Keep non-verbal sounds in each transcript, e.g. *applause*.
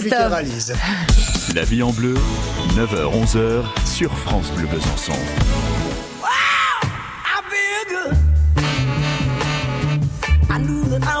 Christophe. La vie en bleu, 9h-11h sur France Bleu Besançon. I knew that I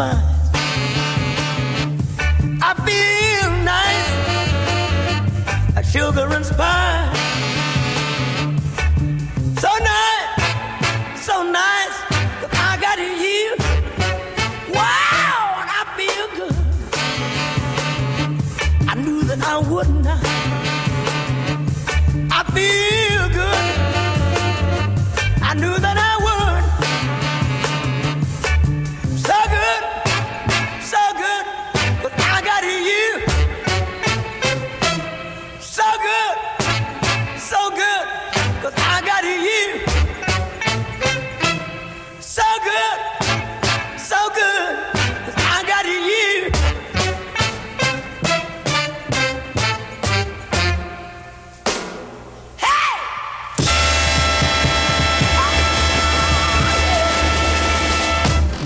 Spice. I feel nice, like sugar and spice. So nice, so nice, I got you. Wow, I feel good. I knew that I wouldn't. I feel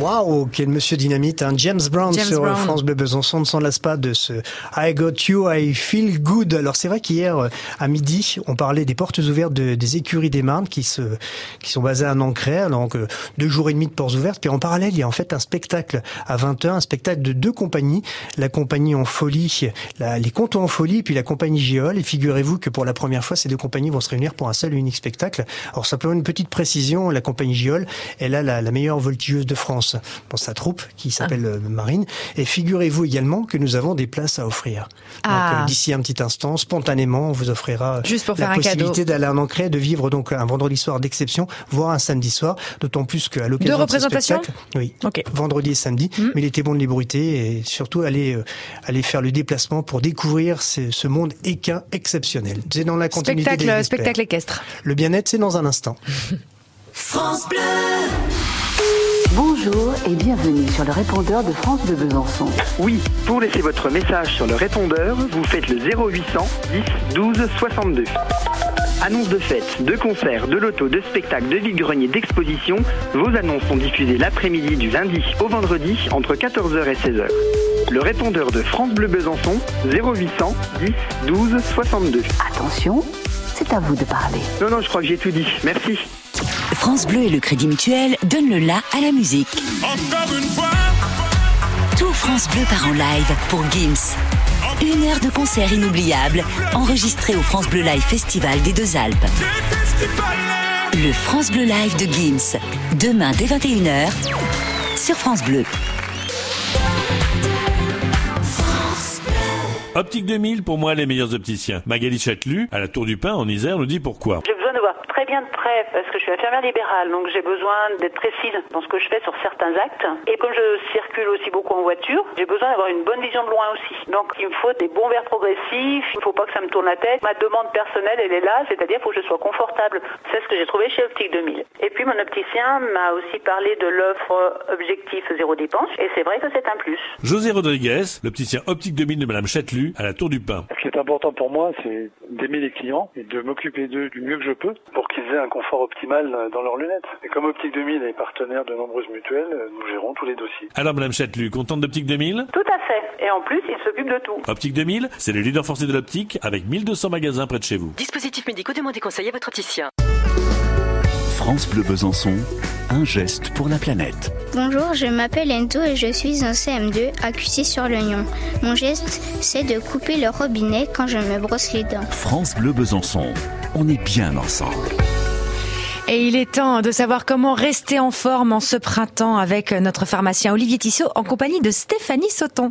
Waouh, quel monsieur dynamite, un James Brown James sur Brown. France Bleu Besançon ne s'en lasse pas de ce I got you, I feel good. Alors c'est vrai qu'hier euh, à midi, on parlait des portes ouvertes de- des écuries des Marnes qui se qui sont basées à Nancray, donc euh, deux jours et demi de portes ouvertes. Puis en parallèle, il y a en fait un spectacle à 20h, un spectacle de deux compagnies, la compagnie en folie, la- les Contes en folie, puis la compagnie Giol. Et figurez-vous que pour la première fois, ces deux compagnies vont se réunir pour un seul et unique spectacle. Alors simplement une petite précision, la compagnie Giol, elle a la, la meilleure voltigeuse de France dans sa troupe qui s'appelle euh, Marine. Et figurez-vous également que nous avons des places à offrir. Ah. Donc euh, d'ici un petit instant, spontanément, on vous offrira Juste pour la faire un possibilité d'aller à Ancré, de vivre donc un vendredi soir d'exception, voire un samedi soir, d'autant plus qu'à l'occasion Deux de ce représentations spectacle, oui, Ok. vendredi et samedi, mais il était bon de les bruiter et surtout aller euh, aller faire le déplacement pour découvrir ce, ce monde équin exceptionnel. C'est dans la continuité des Spectacle, spectacle équestre. Le bien-être, c'est dans un instant. *laughs* France Bleu. Bonjour et bienvenue sur le répondeur de France de Besançon. Oui, pour laisser votre message sur le répondeur, vous faites le 0800 10 12 62. Annonce de fêtes, de concerts, de lotos, de spectacles, de vide-greniers, d'expositions, vos annonces sont diffusées l'après-midi du lundi au vendredi entre 14h et 16h. Le répondeur de France Bleu Besançon, 0800 10 12 62. Attention, c'est à vous de parler. Non, non, je crois que j'ai tout dit. Merci. France Bleu et le Crédit Mutuel donnent le la à la musique. Tout France Bleu part en live pour Gims. Une heure de concert inoubliable, enregistré au France Bleu Live Festival des Deux Alpes. Le France Bleu Live de Gims, demain dès 21h, sur France Bleu. Optique 2000, pour moi, les meilleurs opticiens. Magali Châtelu, à la Tour du Pin, en Isère, nous dit pourquoi. J'ai besoin de voir très bien de près parce que je suis infirmière libérale, donc j'ai besoin d'être précise dans ce que je fais sur certains actes. Et comme je circule aussi beaucoup en voiture, j'ai besoin d'avoir une bonne vision de loin aussi. Donc il me faut des bons verres progressifs, il ne faut pas que ça me tourne la tête. Ma demande personnelle, elle est là, c'est-à-dire faut que je sois confortable. C'est ce que j'ai trouvé chez Optique 2000. Et puis mon opticien m'a aussi parlé de l'offre objectif zéro dépense, et c'est vrai que c'est un plus. José Rodriguez, l'opticien Optique 2000 de Madame Châtelu, à la Tour du Pin. Ce qui est important pour moi, c'est d'aimer les clients et de m'occuper d'eux du mieux que je peux pour qu'ils aient un confort optimal dans leurs lunettes. Et comme Optique 2000 est partenaire de nombreuses mutuelles, nous gérons tous les dossiers. Alors Madame Châtelu, contente d'Optique 2000 Tout à fait. Et en plus, il s'occupe de tout. Optique 2000, c'est le leader forcé de l'optique avec 1200 magasins près de chez vous. Dispositifs médicaux, demandez conseil à votre opticien. France Bleu Besançon, un geste pour la planète. Bonjour, je m'appelle Ento et je suis en CM2 à Cussy-sur-Lignon. Mon geste, c'est de couper le robinet quand je me brosse les dents. France Bleu Besançon, on est bien ensemble. Et il est temps de savoir comment rester en forme en ce printemps avec notre pharmacien Olivier Tissot en compagnie de Stéphanie Sauton.